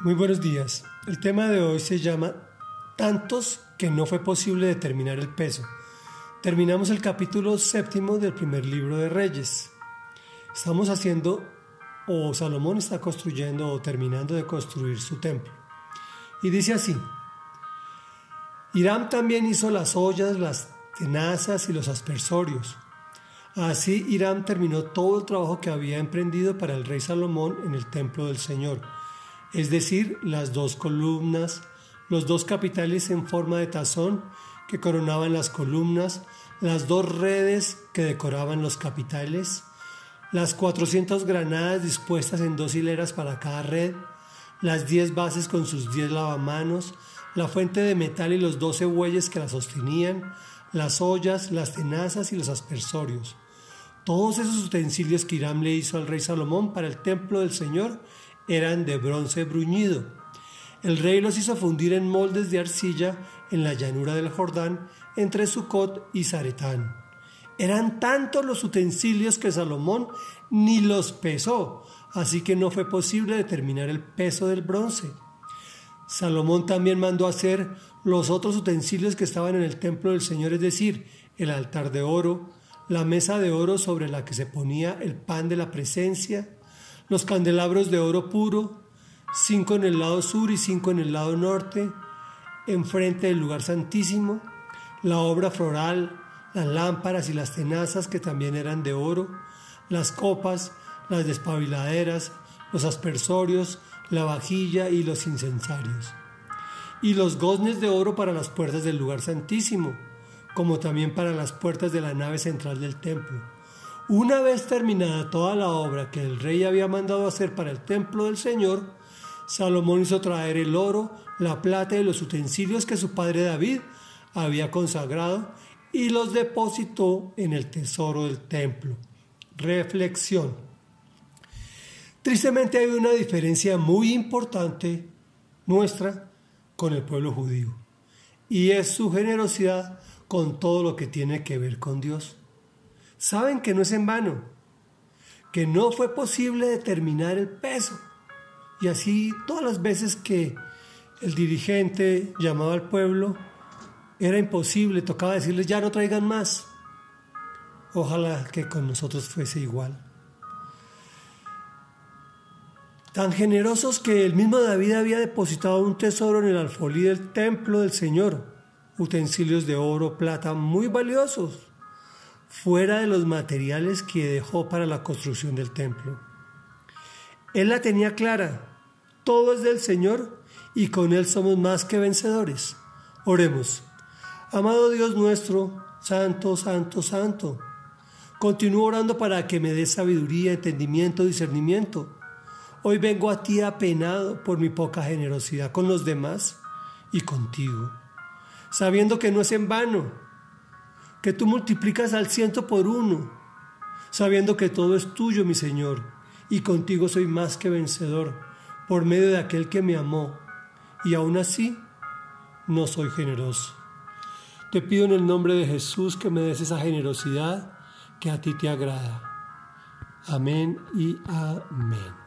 Muy buenos días. El tema de hoy se llama Tantos que no fue posible determinar el peso. Terminamos el capítulo séptimo del primer libro de Reyes. Estamos haciendo, o Salomón está construyendo o terminando de construir su templo. Y dice así, Hiram también hizo las ollas, las tenazas y los aspersorios. Así Hiram terminó todo el trabajo que había emprendido para el rey Salomón en el templo del Señor es decir, las dos columnas, los dos capiteles en forma de tazón que coronaban las columnas, las dos redes que decoraban los capiteles, las 400 granadas dispuestas en dos hileras para cada red, las 10 bases con sus 10 lavamanos, la fuente de metal y los 12 bueyes que la sostenían, las ollas, las tenazas y los aspersorios. Todos esos utensilios que Hiram le hizo al rey Salomón para el templo del Señor eran de bronce bruñido. El rey los hizo fundir en moldes de arcilla en la llanura del Jordán entre Sucot y Zaretán. Eran tantos los utensilios que Salomón ni los pesó, así que no fue posible determinar el peso del bronce. Salomón también mandó hacer los otros utensilios que estaban en el templo del Señor, es decir, el altar de oro, la mesa de oro sobre la que se ponía el pan de la presencia, los candelabros de oro puro, cinco en el lado sur y cinco en el lado norte, enfrente del lugar santísimo, la obra floral, las lámparas y las tenazas que también eran de oro, las copas, las despabiladeras, los aspersorios, la vajilla y los incensarios. Y los goznes de oro para las puertas del lugar santísimo, como también para las puertas de la nave central del templo una vez terminada toda la obra que el rey había mandado hacer para el templo del Señor, Salomón hizo traer el oro, la plata y los utensilios que su padre David había consagrado y los depositó en el tesoro del templo. Reflexión. Tristemente hay una diferencia muy importante nuestra con el pueblo judío y es su generosidad con todo lo que tiene que ver con Dios saben que no es en vano, que no fue posible determinar el peso. Y así todas las veces que el dirigente llamaba al pueblo, era imposible, tocaba decirles ya no traigan más. Ojalá que con nosotros fuese igual. Tan generosos que el mismo David había depositado un tesoro en el alfolí del templo del Señor, utensilios de oro, plata muy valiosos fuera de los materiales que dejó para la construcción del templo. Él la tenía clara, todo es del Señor y con Él somos más que vencedores. Oremos. Amado Dios nuestro, santo, santo, santo, continúo orando para que me des sabiduría, entendimiento, discernimiento. Hoy vengo a ti apenado por mi poca generosidad con los demás y contigo, sabiendo que no es en vano que tú multiplicas al ciento por uno, sabiendo que todo es tuyo, mi Señor, y contigo soy más que vencedor, por medio de aquel que me amó, y aún así no soy generoso. Te pido en el nombre de Jesús que me des esa generosidad que a ti te agrada. Amén y amén.